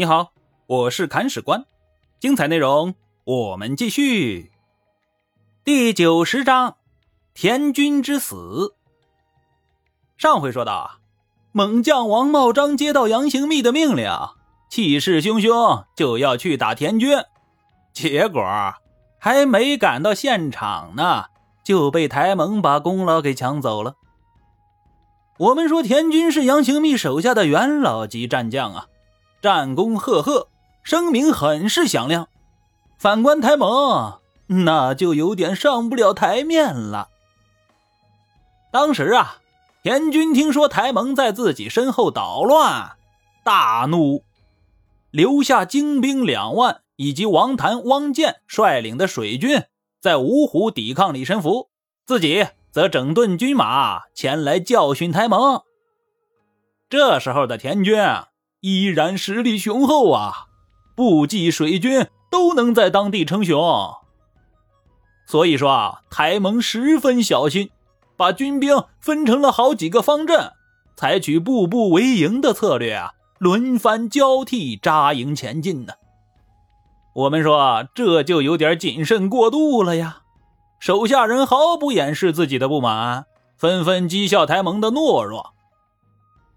你好，我是砍史官，精彩内容我们继续。第九十章，田军之死。上回说到啊，猛将王茂章接到杨行密的命令，气势汹汹就要去打田军，结果还没赶到现场呢，就被台盟把功劳给抢走了。我们说田军是杨行密手下的元老级战将啊。战功赫赫，声名很是响亮。反观台盟，那就有点上不了台面了。当时啊，田军听说台盟在自己身后捣乱，大怒，留下精兵两万以及王谭、汪建率领的水军在芜湖抵抗李申福，自己则整顿军马前来教训台盟。这时候的田军。依然实力雄厚啊，部骑水军都能在当地称雄。所以说啊，台盟十分小心，把军兵分成了好几个方阵，采取步步为营的策略啊，轮番交替扎营前进呢。我们说这就有点谨慎过度了呀。手下人毫不掩饰自己的不满，纷纷讥笑台盟的懦弱。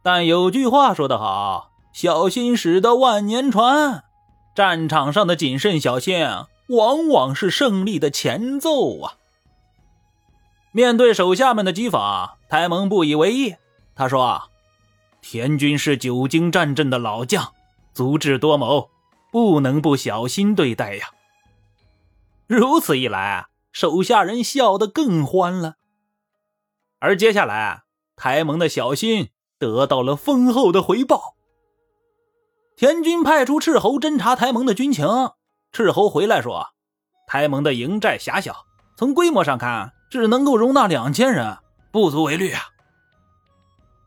但有句话说得好。小心驶得万年船，战场上的谨慎小心，往往是胜利的前奏啊！面对手下们的讥讽，台盟不以为意。他说：“田军是久经战阵的老将，足智多谋，不能不小心对待呀。”如此一来，手下人笑得更欢了。而接下来，台盟的小心得到了丰厚的回报。田军派出斥候侦察台盟的军情，斥候回来说，台盟的营寨狭小，从规模上看，只能够容纳两千人，不足为虑啊。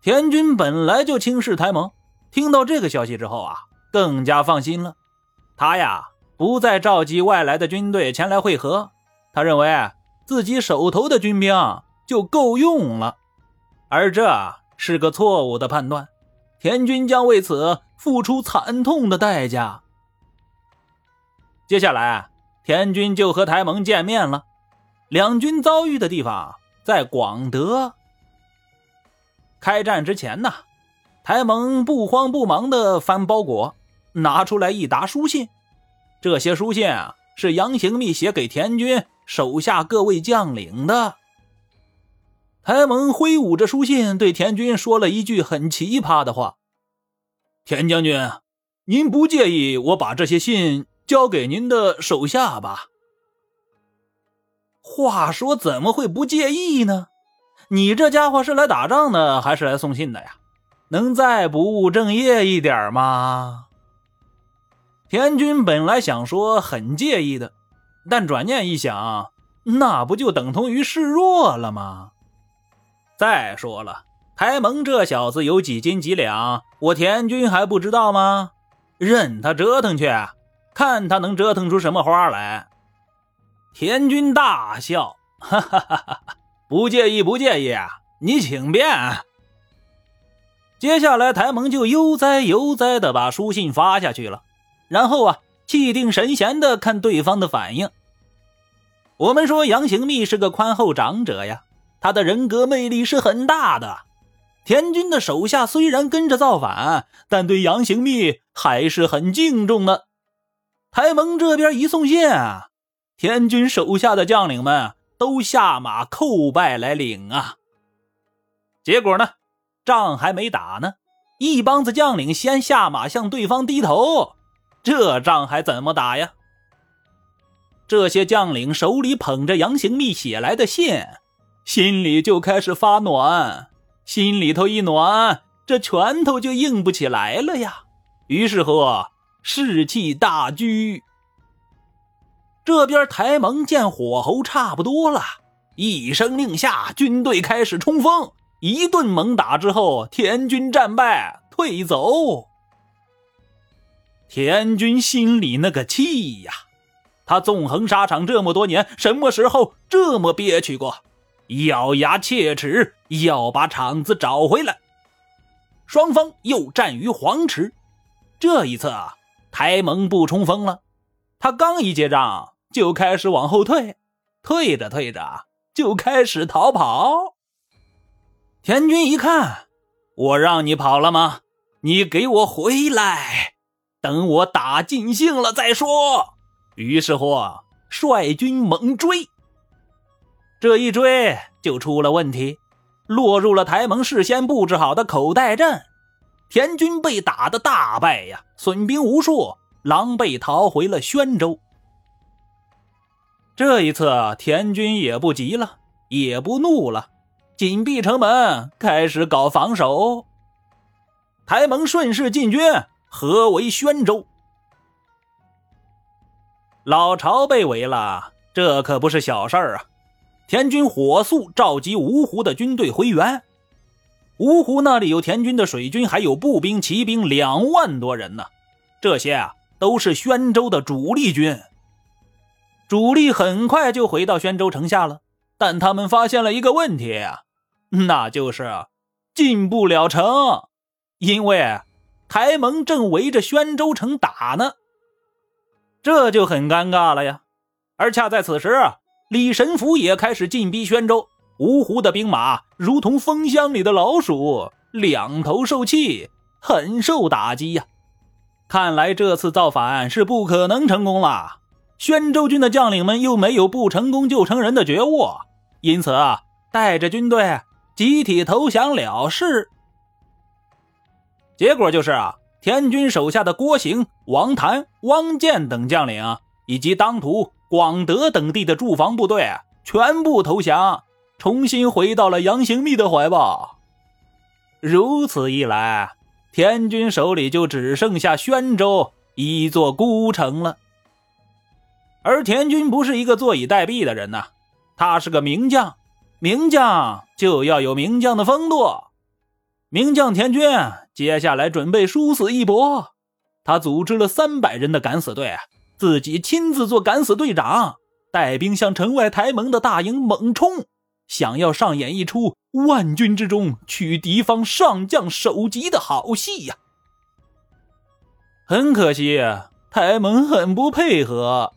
田军本来就轻视台盟，听到这个消息之后啊，更加放心了。他呀，不再召集外来的军队前来会合，他认为自己手头的军兵就够用了，而这是个错误的判断。田军将为此。付出惨痛的代价。接下来，田军就和台盟见面了。两军遭遇的地方在广德。开战之前呢，台盟不慌不忙地翻包裹，拿出来一沓书信。这些书信啊，是杨行密写给田军手下各位将领的。台盟挥舞着书信，对田军说了一句很奇葩的话。田将军，您不介意我把这些信交给您的手下吧？话说怎么会不介意呢？你这家伙是来打仗的，还是来送信的呀？能再不务正业一点吗？田军本来想说很介意的，但转念一想，那不就等同于示弱了吗？再说了。台盟这小子有几斤几两，我田军还不知道吗？任他折腾去，看他能折腾出什么花来。田军大笑，哈哈哈哈不介意不介意啊，你请便。接下来台盟就悠哉悠哉的把书信发下去了，然后啊，气定神闲的看对方的反应。我们说杨行密是个宽厚长者呀，他的人格魅力是很大的。田军的手下虽然跟着造反，但对杨行密还是很敬重的。台盟这边一送信啊，田军手下的将领们都下马叩拜来领啊。结果呢，仗还没打呢，一帮子将领先下马向对方低头，这仗还怎么打呀？这些将领手里捧着杨行密写来的信，心里就开始发暖。心里头一暖，这拳头就硬不起来了呀。于是乎，士气大居。这边台盟见火候差不多了，一声令下，军队开始冲锋。一顿猛打之后，田军战败退走。田军心里那个气呀！他纵横沙场这么多年，什么时候这么憋屈过？咬牙切齿，要把场子找回来。双方又战于黄池，这一次啊，台盟不冲锋了。他刚一结账，就开始往后退，退着退着就开始逃跑。田军一看，我让你跑了吗？你给我回来，等我打尽兴了再说。于是乎，率军猛追。这一追就出了问题，落入了台盟事先布置好的口袋阵。田军被打得大败呀，损兵无数，狼狈逃回了宣州。这一次，田军也不急了，也不怒了，紧闭城门，开始搞防守。台盟顺势进军，合围宣州。老巢被围了，这可不是小事儿啊！田军火速召集芜湖的军队回援。芜湖那里有田军的水军，还有步兵、骑兵两万多人呢。这些啊，都是宣州的主力军。主力很快就回到宣州城下了，但他们发现了一个问题，那就是进不了城，因为台盟正围着宣州城打呢。这就很尴尬了呀。而恰在此时，李神福也开始进逼宣州。芜湖的兵马如同蜂箱里的老鼠，两头受气，很受打击呀。看来这次造反是不可能成功了。宣州军的将领们又没有不成功就成仁的觉悟，因此啊带着军队集体投降了事。结果就是啊，田军手下的郭行、王谭、汪建等将领，以及当涂、广德等地的驻防部队全部投降。重新回到了杨行密的怀抱。如此一来，田军手里就只剩下宣州一座孤城了。而田军不是一个坐以待毙的人呐，他是个名将，名将就要有名将的风度。名将田军接下来准备殊死一搏，他组织了三百人的敢死队，自己亲自做敢死队长，带兵向城外台盟的大营猛冲。想要上演一出万军之中取敌方上将首级的好戏呀！很可惜，台盟很不配合。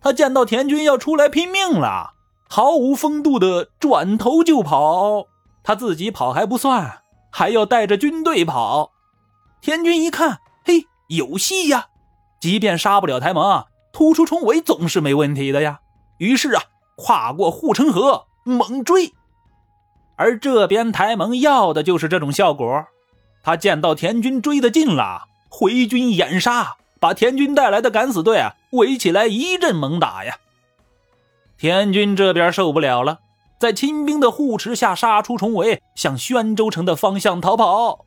他见到田军要出来拼命了，毫无风度的转头就跑。他自己跑还不算，还要带着军队跑。田军一看，嘿，有戏呀！即便杀不了台蒙，突出重围总是没问题的呀。于是啊，跨过护城河。猛追，而这边台盟要的就是这种效果。他见到田军追得近了，回军掩杀，把田军带来的敢死队啊围起来一阵猛打呀。田军这边受不了了，在清兵的护持下杀出重围，向宣州城的方向逃跑。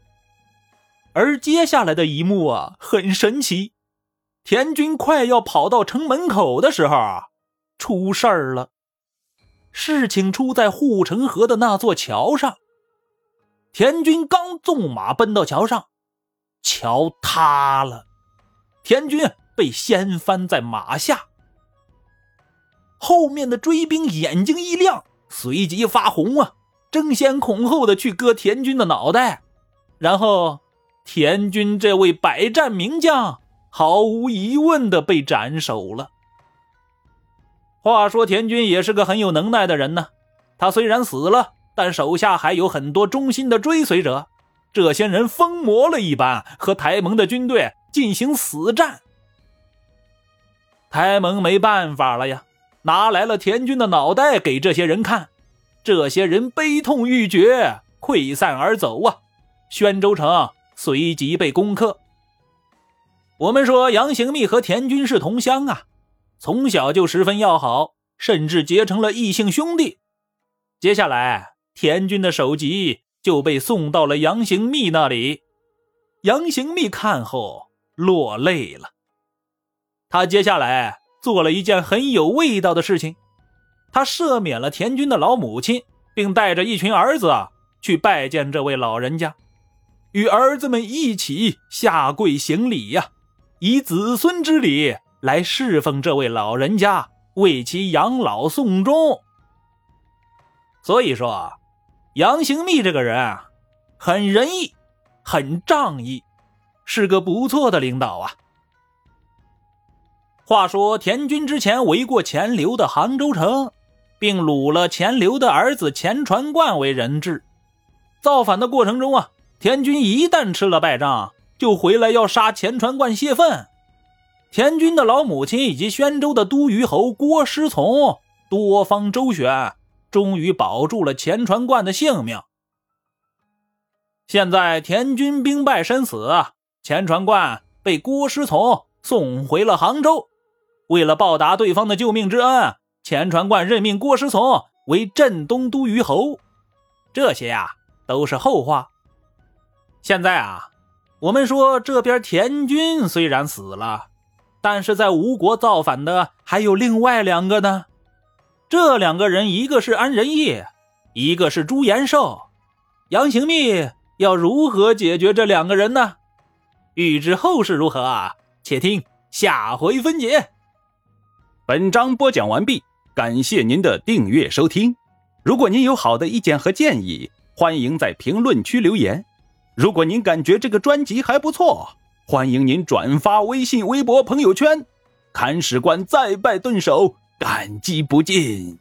而接下来的一幕啊，很神奇。田军快要跑到城门口的时候啊，出事儿了。事情出在护城河的那座桥上，田军刚纵马奔到桥上，桥塌了，田军被掀翻在马下。后面的追兵眼睛一亮，随即发红啊，争先恐后的去割田军的脑袋，然后田军这位百战名将毫无疑问的被斩首了。话说田军也是个很有能耐的人呢，他虽然死了，但手下还有很多忠心的追随者。这些人疯魔了一般，和台盟的军队进行死战。台盟没办法了呀，拿来了田军的脑袋给这些人看。这些人悲痛欲绝，溃散而走啊。宣州城随即被攻克。我们说杨行密和田军是同乡啊。从小就十分要好，甚至结成了异姓兄弟。接下来，田军的首级就被送到了杨行密那里。杨行密看后落泪了。他接下来做了一件很有味道的事情，他赦免了田军的老母亲，并带着一群儿子去拜见这位老人家，与儿子们一起下跪行礼呀，以子孙之礼。来侍奉这位老人家，为其养老送终。所以说，杨行密这个人啊，很仁义，很仗义，是个不错的领导啊。话说田军之前围过钱镠的杭州城，并掳了钱镠的儿子钱传冠为人质。造反的过程中啊，田军一旦吃了败仗，就回来要杀钱传贯泄愤。田军的老母亲以及宣州的都虞侯郭师从多方周旋，终于保住了钱传贯的性命。现在田军兵败身死，钱传贯被郭师从送回了杭州。为了报答对方的救命之恩，钱传贯任命郭师从为镇东都虞侯。这些呀，都是后话。现在啊，我们说这边田军虽然死了。但是在吴国造反的还有另外两个呢，这两个人一个是安仁义，一个是朱延寿。杨行密要如何解决这两个人呢？欲知后事如何啊？且听下回分解。本章播讲完毕，感谢您的订阅收听。如果您有好的意见和建议，欢迎在评论区留言。如果您感觉这个专辑还不错。欢迎您转发微信、微博、朋友圈，看史官再拜顿首，感激不尽。